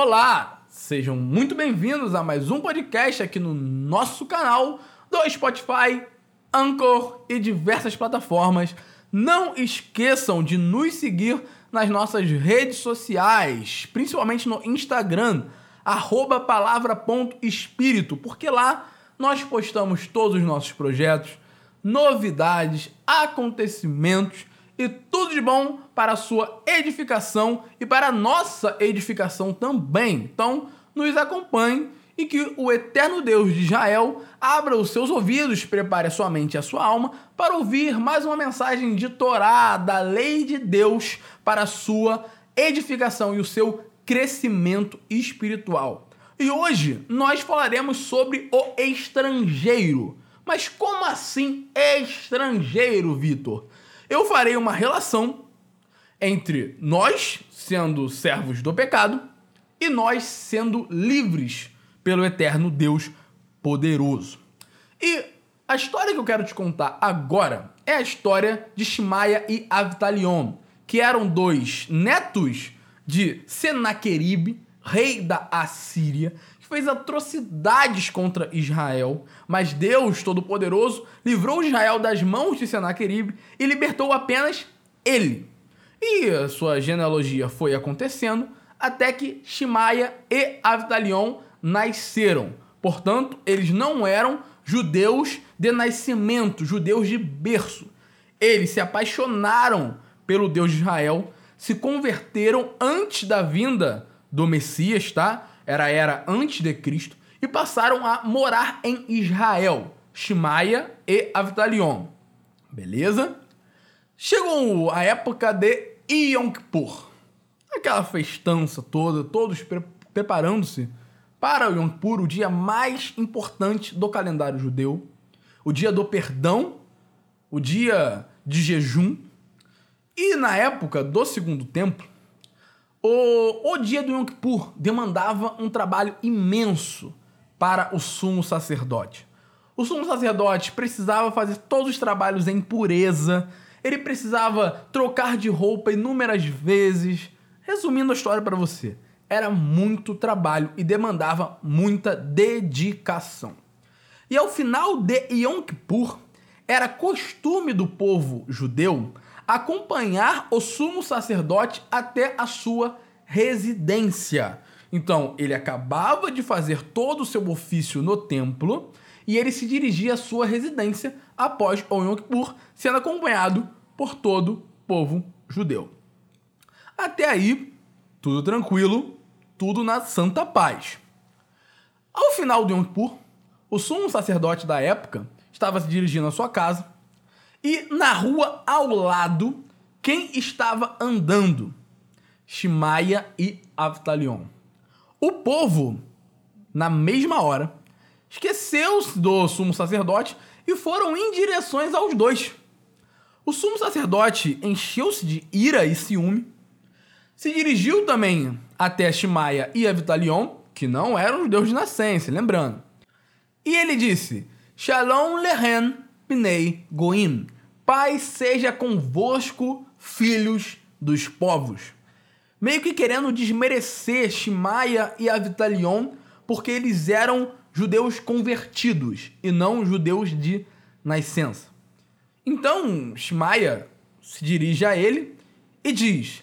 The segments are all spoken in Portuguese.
Olá, sejam muito bem-vindos a mais um podcast aqui no nosso canal do Spotify, Anchor e diversas plataformas. Não esqueçam de nos seguir nas nossas redes sociais, principalmente no Instagram, palavra.espírito, porque lá nós postamos todos os nossos projetos, novidades, acontecimentos e tudo de bom para a sua edificação e para a nossa edificação também. Então, nos acompanhe e que o eterno Deus de Israel abra os seus ouvidos, prepare a sua mente e a sua alma para ouvir mais uma mensagem de Torá, da lei de Deus, para a sua edificação e o seu crescimento espiritual. E hoje nós falaremos sobre o estrangeiro. Mas como assim estrangeiro, Vitor? Eu farei uma relação entre nós sendo servos do pecado e nós sendo livres pelo eterno Deus poderoso. E a história que eu quero te contar agora é a história de Shimaia e Avtalion, que eram dois netos de Senaqueribe, rei da Assíria, fez atrocidades contra Israel, mas Deus Todo-Poderoso livrou Israel das mãos de Senaqueribe e libertou apenas ele. E a sua genealogia foi acontecendo até que Shimaia e Avdalion nasceram. Portanto, eles não eram judeus de nascimento, judeus de berço. Eles se apaixonaram pelo Deus de Israel, se converteram antes da vinda do Messias, tá? Era a era antes de Cristo, e passaram a morar em Israel, Shimaia e Avtalion. Beleza? Chegou a época de Yom Kippur. Aquela festança toda, todos pre preparando-se para o Yom Kippur, o dia mais importante do calendário judeu, o dia do perdão, o dia de jejum. E na época do Segundo Templo, o, o dia do Yom Kippur demandava um trabalho imenso para o sumo sacerdote. O sumo sacerdote precisava fazer todos os trabalhos em pureza, ele precisava trocar de roupa inúmeras vezes. Resumindo a história para você, era muito trabalho e demandava muita dedicação. E ao final de Yom Kippur, era costume do povo judeu acompanhar o sumo sacerdote até a sua residência. Então, ele acabava de fazer todo o seu ofício no templo e ele se dirigia à sua residência após o Yom Kippur, sendo acompanhado por todo o povo judeu. Até aí, tudo tranquilo, tudo na santa paz. Ao final do Yom Kippur, o sumo sacerdote da época estava se dirigindo à sua casa e na rua ao lado, quem estava andando? Shimaia e Avtalion. O povo, na mesma hora, esqueceu-se do sumo sacerdote e foram em direções aos dois. O sumo sacerdote encheu-se de ira e ciúme, se dirigiu também até Shimaia e Avtalion, que não eram judeus de nascença, lembrando. E ele disse: Shalom lehen Pnei Goim. Pai seja convosco, filhos dos povos. Meio que querendo desmerecer Shimaia e Avitalion, porque eles eram judeus convertidos e não judeus de nascença. Então Shimaia se dirige a ele e diz: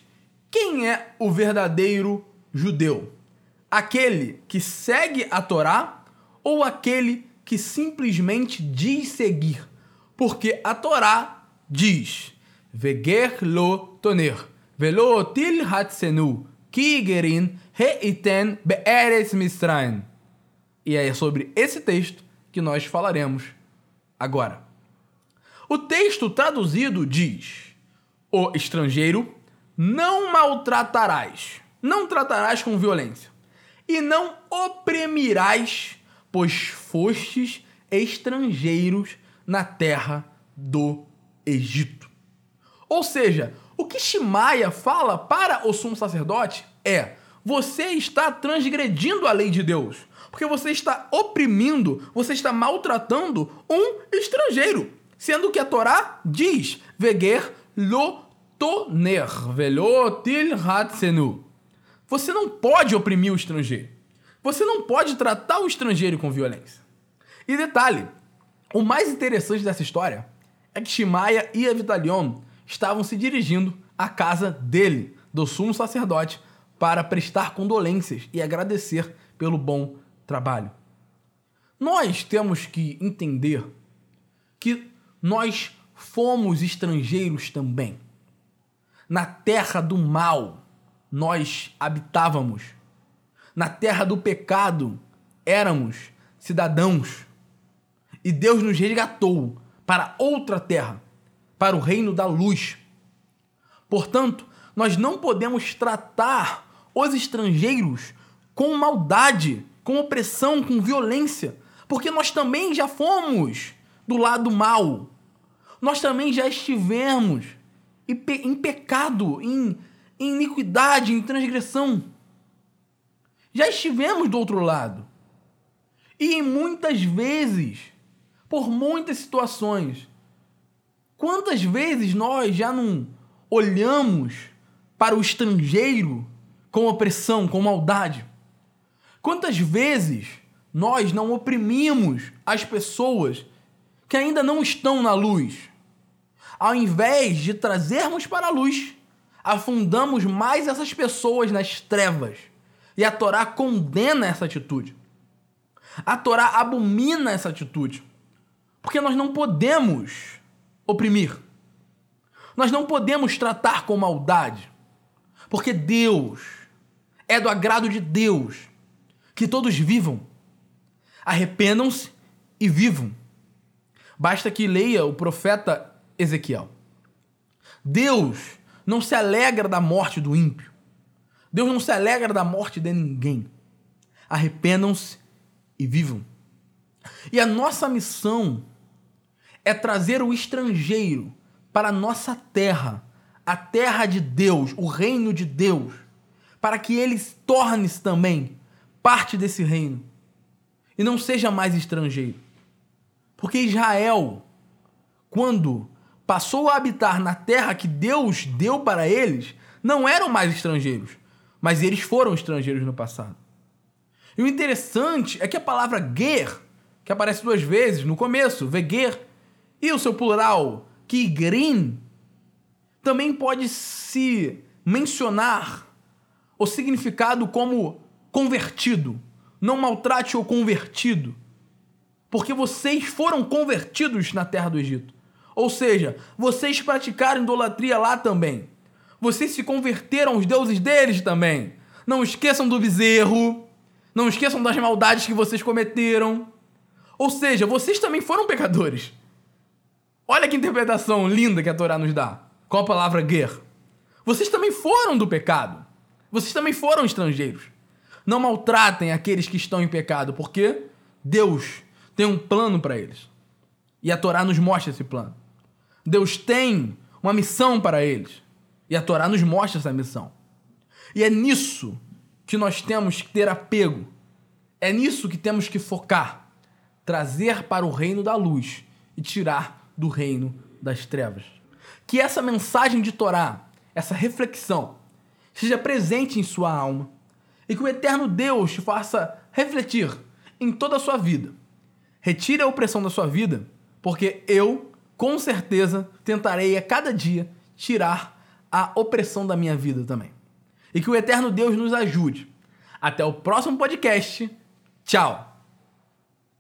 Quem é o verdadeiro judeu? Aquele que segue a Torá ou aquele que simplesmente diz seguir? Porque a Torá diz: Veger lo toner, velo til hatsenu, kigerin reiten be'eres misraim. E é sobre esse texto que nós falaremos agora. O texto traduzido diz: O estrangeiro não maltratarás, não tratarás com violência, e não oprimirás, pois fostes estrangeiros na terra do Egito. Ou seja, o que Shimaia fala para o sumo sacerdote é: você está transgredindo a lei de Deus, porque você está oprimindo, você está maltratando um estrangeiro, sendo que a Torá diz: veger lo toner, velo til hatsenu. Você não pode oprimir o estrangeiro. Você não pode tratar o estrangeiro com violência. E detalhe, o mais interessante dessa história é que Shimaia e Avitalion estavam se dirigindo à casa dele, do sumo sacerdote, para prestar condolências e agradecer pelo bom trabalho. Nós temos que entender que nós fomos estrangeiros também. Na terra do mal nós habitávamos. Na terra do pecado éramos cidadãos. E Deus nos resgatou para outra terra, para o reino da luz. Portanto, nós não podemos tratar os estrangeiros com maldade, com opressão, com violência, porque nós também já fomos do lado mal. Nós também já estivemos em pecado, em, em iniquidade, em transgressão. Já estivemos do outro lado. E muitas vezes, por muitas situações, quantas vezes nós já não olhamos para o estrangeiro com opressão, com maldade? Quantas vezes nós não oprimimos as pessoas que ainda não estão na luz? Ao invés de trazermos para a luz, afundamos mais essas pessoas nas trevas. E a Torá condena essa atitude. A Torá abomina essa atitude. Porque nós não podemos oprimir. Nós não podemos tratar com maldade. Porque Deus é do agrado de Deus que todos vivam, arrependam-se e vivam. Basta que leia o profeta Ezequiel. Deus não se alegra da morte do ímpio. Deus não se alegra da morte de ninguém. Arrependam-se e vivam. E a nossa missão é trazer o estrangeiro para a nossa terra, a terra de Deus, o reino de Deus, para que ele torne-se também parte desse reino e não seja mais estrangeiro. Porque Israel, quando passou a habitar na terra que Deus deu para eles, não eram mais estrangeiros, mas eles foram estrangeiros no passado. E o interessante é que a palavra ger, que aparece duas vezes no começo, veger, e o seu plural, kigrin, também pode se mencionar o significado como convertido. Não maltrate o convertido, porque vocês foram convertidos na terra do Egito. Ou seja, vocês praticaram idolatria lá também. Vocês se converteram aos deuses deles também. Não esqueçam do bezerro. Não esqueçam das maldades que vocês cometeram. Ou seja, vocês também foram pecadores. Olha que interpretação linda que a Torá nos dá com a palavra ger. Vocês também foram do pecado. Vocês também foram estrangeiros. Não maltratem aqueles que estão em pecado, porque Deus tem um plano para eles. E a Torá nos mostra esse plano. Deus tem uma missão para eles. E a Torá nos mostra essa missão. E é nisso que nós temos que ter apego. É nisso que temos que focar. Trazer para o reino da luz e tirar do reino das trevas. Que essa mensagem de Torá, essa reflexão, seja presente em sua alma e que o eterno Deus te faça refletir em toda a sua vida. Retire a opressão da sua vida, porque eu com certeza tentarei a cada dia tirar a opressão da minha vida também. E que o eterno Deus nos ajude. Até o próximo podcast. Tchau!